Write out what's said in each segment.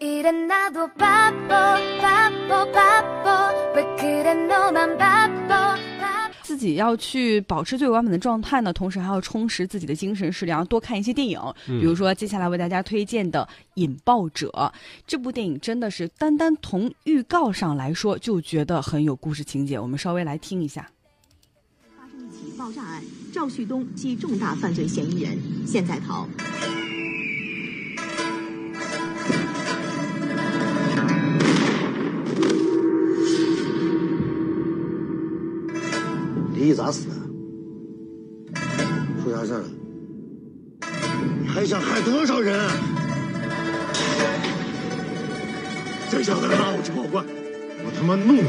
이래나도 바보 바보 바보 왜 그래 너만 바보 바보 自己要去保持最完美的状态呢，同时还要充实自己的精神食粮，多看一些电影，比如说接下来为大家推荐的《引爆者》这部电影，真的是单单从预告上来说就觉得很有故事情节。我们稍微来听一下。发生一起爆炸案，赵旭东系重大犯罪嫌疑人，现在逃。 李毅咋死的？出啥事了？你还想害多少人？这小子拉我去报官，我他妈弄死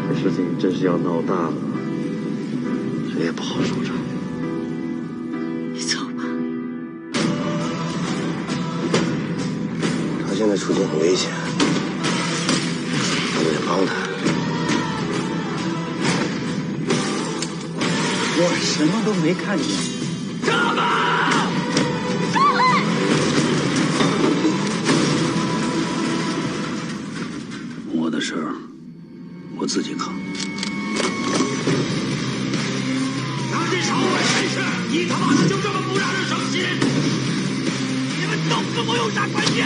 你！这事情真是要闹大了，谁也不好收场。你走吧。他现在处境很危险，咱们得帮他。我什么都没看见。我的事儿我自己扛。拿这朝外绅士，你他妈的就这么不让人省心？你们都跟我有啥关系？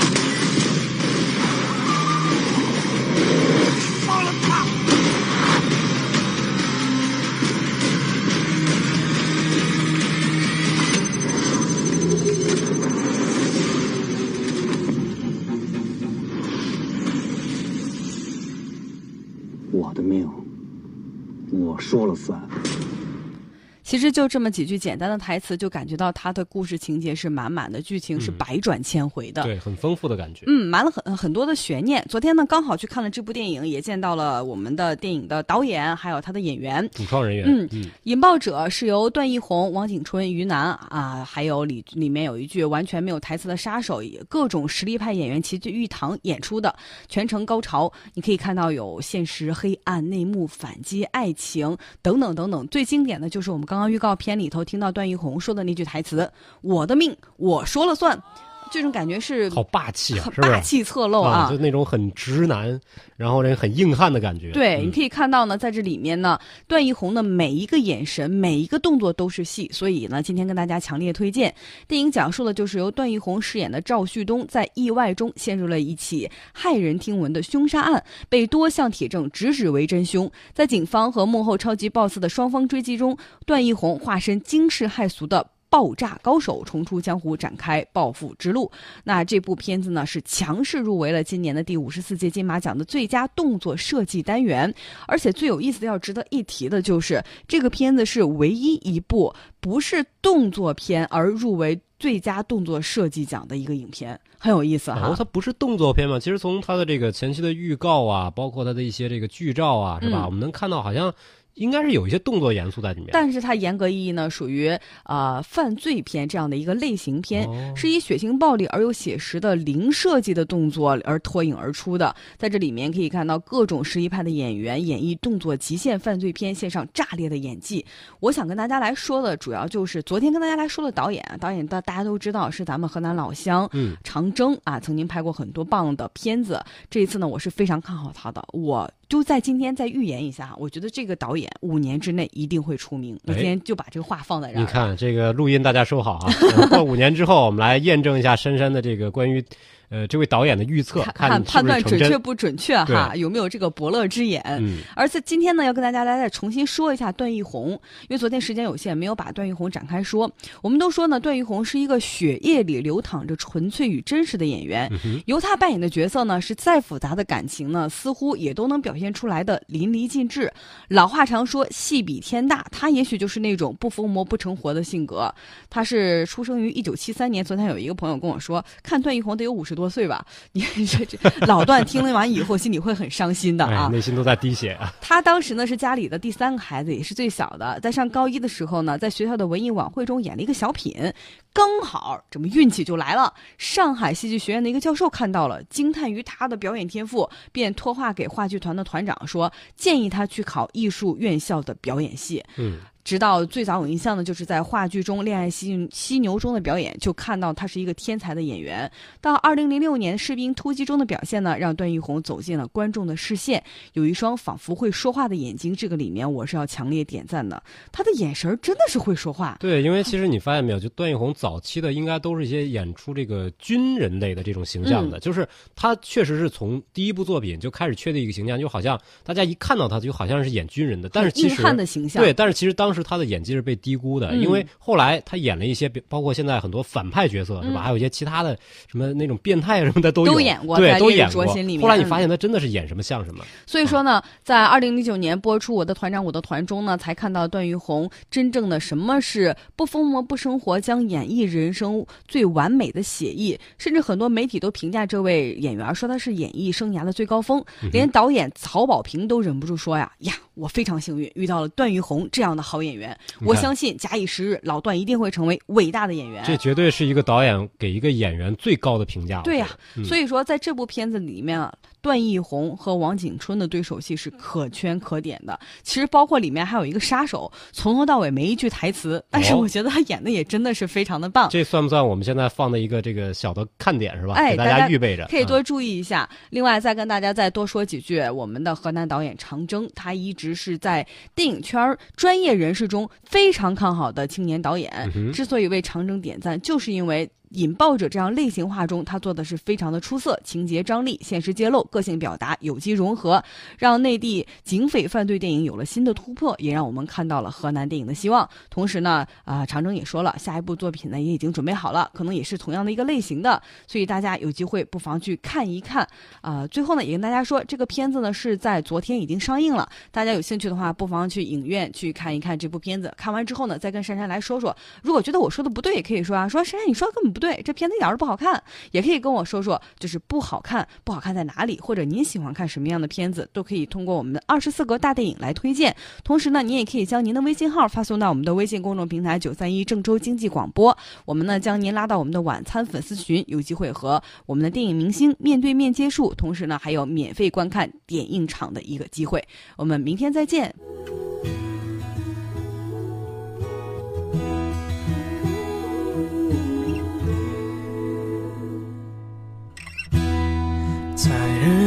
放了！我的命，我说了算。其实就这么几句简单的台词，就感觉到他的故事情节是满满的，剧情是百转千回的。对，很丰富的感觉。嗯，埋了很很多的悬念。昨天呢，刚好去看了这部电影，也见到了我们的电影的导演，还有他的演员。主创人员。嗯，引爆者是由段奕宏、王景春、于南啊，还有里里面有一句完全没有台词的杀手，各种实力派演员齐聚一堂演出的，全程高潮。你可以看到有现实、黑暗、内幕、反击、爱情等等等等。最经典的就是我们刚刚预告片里头听到段奕宏说的那句台词：“我的命，我说了算。”这种感觉是好霸气啊，很霸气侧漏啊，就那种很直男，然后人很硬汉的感觉。对，嗯、你可以看到呢，在这里面呢，段奕宏的每一个眼神、每一个动作都是戏。所以呢，今天跟大家强烈推荐电影，讲述的就是由段奕宏饰演的赵旭东在意外中陷入了一起骇人听闻的凶杀案，被多项铁证直指为真凶。在警方和幕后超级 BOSS 的双方追击中，段奕宏化身惊世骇俗的。爆炸高手重出江湖，展开报复之路。那这部片子呢，是强势入围了今年的第五十四届金马奖的最佳动作设计单元。而且最有意思的、要值得一提的就是，这个片子是唯一一部不是动作片而入围最佳动作设计奖的一个影片，很有意思哈。哦，它不是动作片嘛？其实从它的这个前期的预告啊，包括它的一些这个剧照啊，是吧？嗯、我们能看到好像。应该是有一些动作元素在里面，但是它严格意义呢，属于呃犯罪片这样的一个类型片，哦、是以血腥暴力而又写实的零设计的动作而脱颖而出的。在这里面可以看到各种实力派的演员演绎动作极限犯罪片，献上炸裂的演技。我想跟大家来说的主要就是昨天跟大家来说的导演，导演大大家都知道是咱们河南老乡，嗯，长征啊，曾经拍过很多棒的片子。这一次呢，我是非常看好他的，我。就在今天再预言一下，我觉得这个导演五年之内一定会出名。我今天就把这个话放在这儿。你看这个录音，大家收好啊！过五年之后，我们来验证一下珊珊的这个关于呃这位导演的预测，看判断准确不准确哈，有没有这个伯乐之眼。嗯，而且今天呢，要跟大家来再重新说一下段奕宏，因为昨天时间有限，没有把段奕宏展开说。我们都说呢，段奕宏是一个血液里流淌着纯粹与真实的演员，嗯、由他扮演的角色呢，是再复杂的感情呢，似乎也都能表现出来的淋漓尽致。老话常说，戏比天大，他也许就是那种不疯魔不成活的性格。他是出生于一九七三年，昨天有一个朋友跟我说，看段奕宏得有五十多岁吧。你 这这老段听完以后，心里会很伤心的啊，内心都在滴血啊。他当时呢是家里的第三个孩子，也是最小的，在上高一的时候呢，在学校的文艺晚会中演了一个小品，刚好这么运气就来了。上海戏剧学院的一个教授看到了，惊叹于他的表演天赋，便托话给话剧团的团长说，建议他去考艺术院校的表演系。嗯，直到最早有印象的就是在话剧中《恋爱犀犀牛》中的表演，就看到他是一个天才的演员。到二零零六年《士兵突击》中的表现呢，让段奕宏走进了观众的视线，有一双仿佛会说话的眼睛，这个里面我是要强烈点赞的。他的眼神儿真的是会说话。对，因为其实你发现没有，就段奕宏早期的应该都是一些演出这个军人类的这种形象的，就是他确实是从第一部作品就开始确定一个形象，就好像大家一看到他就好像是演军人的，但是其硬实汉的形象，对，但是其实当时他的演技是被低估的，嗯因为后来他演了一些，包括现在很多反派角色是吧？嗯还有一些其他的什么那种变态什么的都有都演过对都演过。后来你嗯发现他真的是演什么像什么。所以说呢，在二零零九年播出《我的团长我的团》中呢，才看到段奕宏真正的什么是不疯魔不生活，将演绎人生最完美的写意。甚至很多媒体都评价这位演员说他是演艺生涯的最高峰，连导演曹保平都忍不住说呀呀，我非常幸运遇到了段奕宏这样的好演员，我相信假以时日，老段一定会成为伟大的演员。这绝对是一个导演给一个演员最高的评价。对呀、嗯所以说在这部片子里面啊，段奕宏和王景春的对手戏是可圈可点的。其实包括里面还有一个杀手，从头到尾没一句台词，但是哦我觉得他演的也真的是非常的棒。这算不算我们现在放的一个这个小的看点是吧？给大哎大家预备着，嗯可以多注意一下。另外，再跟大家再多说几句，我们的河南导演长征，他一直是在电影圈儿专业人士中非常看好的青年导演。嗯之所以为长征点赞，就是因为。引爆者这样类型化中，他做的是非常的出色，情节张力、现实揭露、个性表达有机融合，让内地警匪犯罪电影有了新的突破，也让我们看到了河南电影的希望。同时呢，啊、常征也说了，下一部作品呢也已经准备好了，可能也是同样的一个类型的，所以大家有机会不妨去看一看。啊、最后呢，也跟大家说，这个片子呢是在昨天已经上映了，大家有兴趣的话，不妨去影院去看一看这部片子。看完之后呢，再跟珊珊来说说，如果觉得我说的不对，也可以说啊，说珊珊你说根本不对，这片子一点儿都不好看，也可以跟我说说，就是不好看，不好看在哪里，或者您喜欢看什么样的片子，都可以通过我们的二十四格大电影来推荐。同时呢，您也可以将您的微信号发送到我们的微信公众平台九三一郑州经济广播，我们呢将您拉到我们的晚餐粉丝群，有机会和我们的电影明星面对面接触，同时呢还有免费观看点映场的一个机会。我们明天再见。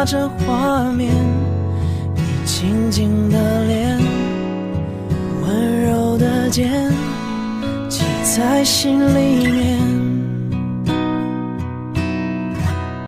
把这画面，你静静的脸，温柔的肩，记在心里面。